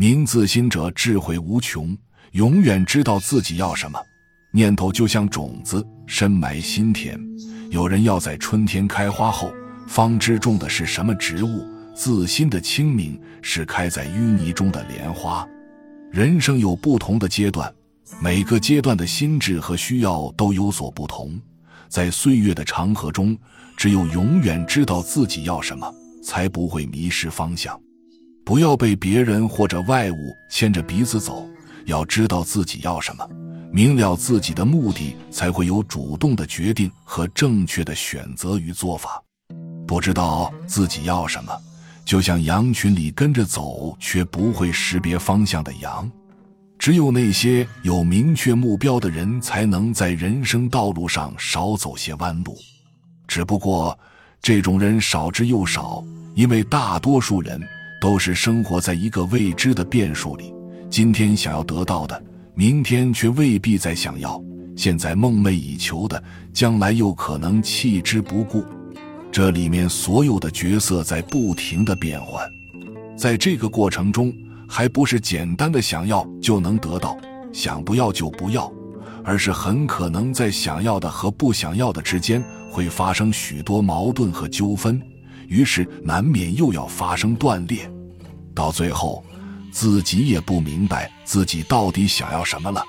明自心者智慧无穷，永远知道自己要什么。念头就像种子，深埋心田。有人要在春天开花后，方知种的是什么植物。自心的清明是开在淤泥中的莲花。人生有不同的阶段，每个阶段的心智和需要都有所不同。在岁月的长河中，只有永远知道自己要什么，才不会迷失方向。不要被别人或者外物牵着鼻子走，要知道自己要什么，明了自己的目的，才会有主动的决定和正确的选择与做法。不知道自己要什么。就像羊群里跟着走却不会识别方向的羊，只有那些有明确目标的人，才能在人生道路上少走些弯路。只不过，这种人少之又少，因为大多数人都是生活在一个未知的变数里。今天想要得到的，明天却未必再想要；现在梦寐以求的，将来又可能弃之不顾。这里面所有的角色在不停的变换，在这个过程中，还不是简单的想要就能得到，想不要就不要，而是很可能在想要的和不想要的之间会发生许多矛盾和纠纷，于是难免又要发生断裂，到最后，自己也不明白自己到底想要什么了。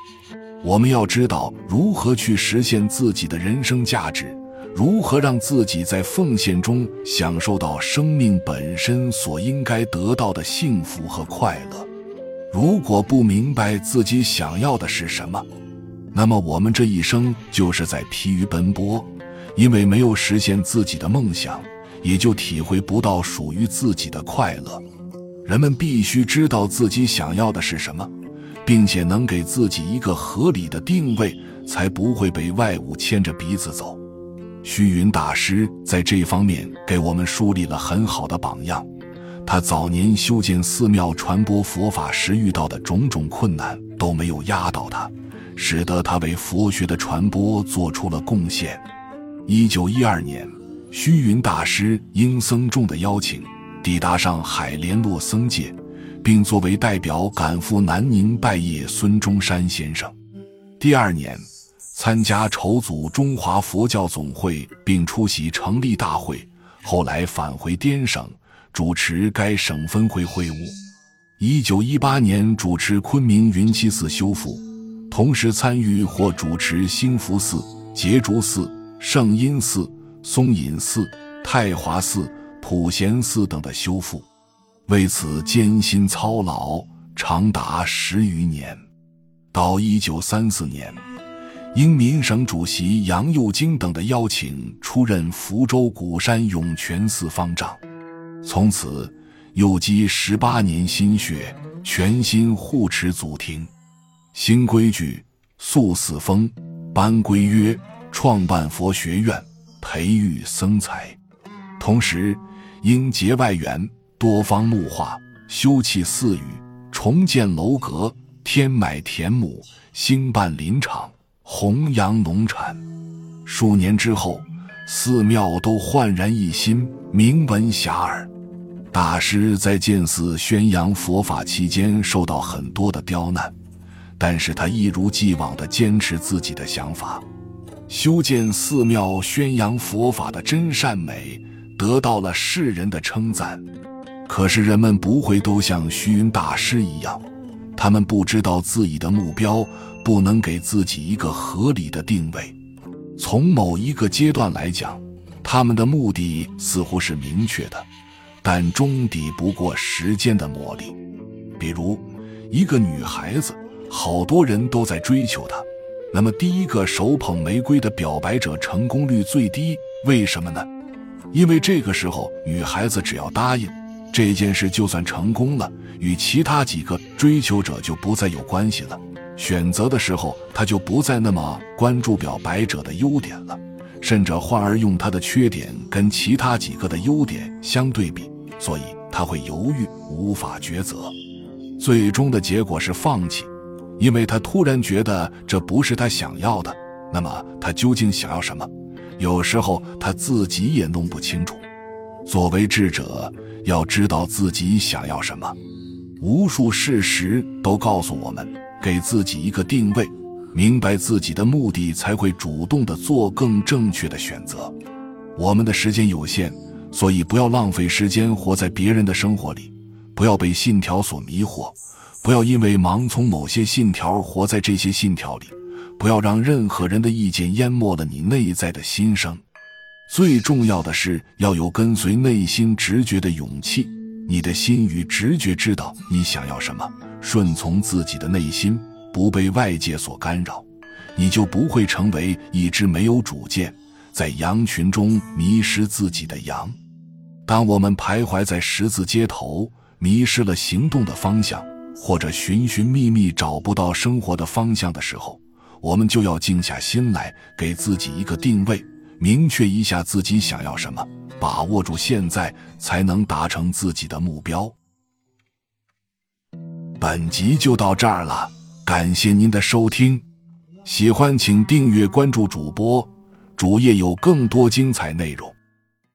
我们要知道如何去实现自己的人生价值。如何让自己在奉献中享受到生命本身所应该得到的幸福和快乐？如果不明白自己想要的是什么，那么我们这一生就是在疲于奔波，因为没有实现自己的梦想，也就体会不到属于自己的快乐。人们必须知道自己想要的是什么，并且能给自己一个合理的定位，才不会被外物牵着鼻子走。虚云大师在这方面给我们树立了很好的榜样。他早年修建寺庙、传播佛法时遇到的种种困难都没有压倒他，使得他为佛学的传播做出了贡献。一九一二年，虚云大师应僧众的邀请，抵达上海联络僧界，并作为代表赶赴南宁拜谒孙中山先生。第二年。参加筹组中华佛教总会，并出席成立大会。后来返回滇省，主持该省分会会务。一九一八年，主持昆明云栖寺修复，同时参与或主持兴福寺、结竹寺、圣音寺、松隐寺、太华寺、普贤寺等的修复，为此艰辛操劳长达十余年。到一九三四年。应民省主席杨佑京等的邀请，出任福州鼓山涌泉寺方丈。从此，又积十八年心血，全心护持祖庭。新规矩，塑寺风，颁规约，创办佛学院，培育僧才。同时，应结外援，多方募化，修葺寺宇，重建楼阁，添买田亩，兴办林场。弘扬农产，数年之后，寺庙都焕然一新，名闻遐迩。大师在建寺宣扬佛法期间受到很多的刁难，但是他一如既往地坚持自己的想法，修建寺庙宣扬佛法的真善美得到了世人的称赞。可是人们不会都像虚云大师一样，他们不知道自己的目标。不能给自己一个合理的定位。从某一个阶段来讲，他们的目的似乎是明确的，但终抵不过时间的磨砺。比如，一个女孩子，好多人都在追求她，那么第一个手捧玫瑰的表白者成功率最低，为什么呢？因为这个时候，女孩子只要答应这件事，就算成功了，与其他几个追求者就不再有关系了。选择的时候，他就不再那么关注表白者的优点了，甚至换而用他的缺点跟其他几个的优点相对比，所以他会犹豫，无法抉择，最终的结果是放弃，因为他突然觉得这不是他想要的。那么他究竟想要什么？有时候他自己也弄不清楚。作为智者，要知道自己想要什么。无数事实都告诉我们，给自己一个定位，明白自己的目的，才会主动的做更正确的选择。我们的时间有限，所以不要浪费时间活在别人的生活里，不要被信条所迷惑，不要因为盲从某些信条活在这些信条里，不要让任何人的意见淹没了你内在的心声。最重要的是要有跟随内心直觉的勇气，你的心与直觉知道你想要什么，顺从自己的内心，不被外界所干扰，你就不会成为一只没有主见。在羊群中迷失自己的羊。当我们徘徊在十字街头，迷失了行动的方向，或者寻寻觅觅找不到生活的方向的时候，我们就要静下心来，给自己一个定位，明确一下自己想要什么，把握住现在，才能达成自己的目标。本集就到这儿了，感谢您的收听，喜欢请订阅关注主播。主页有更多精彩内容。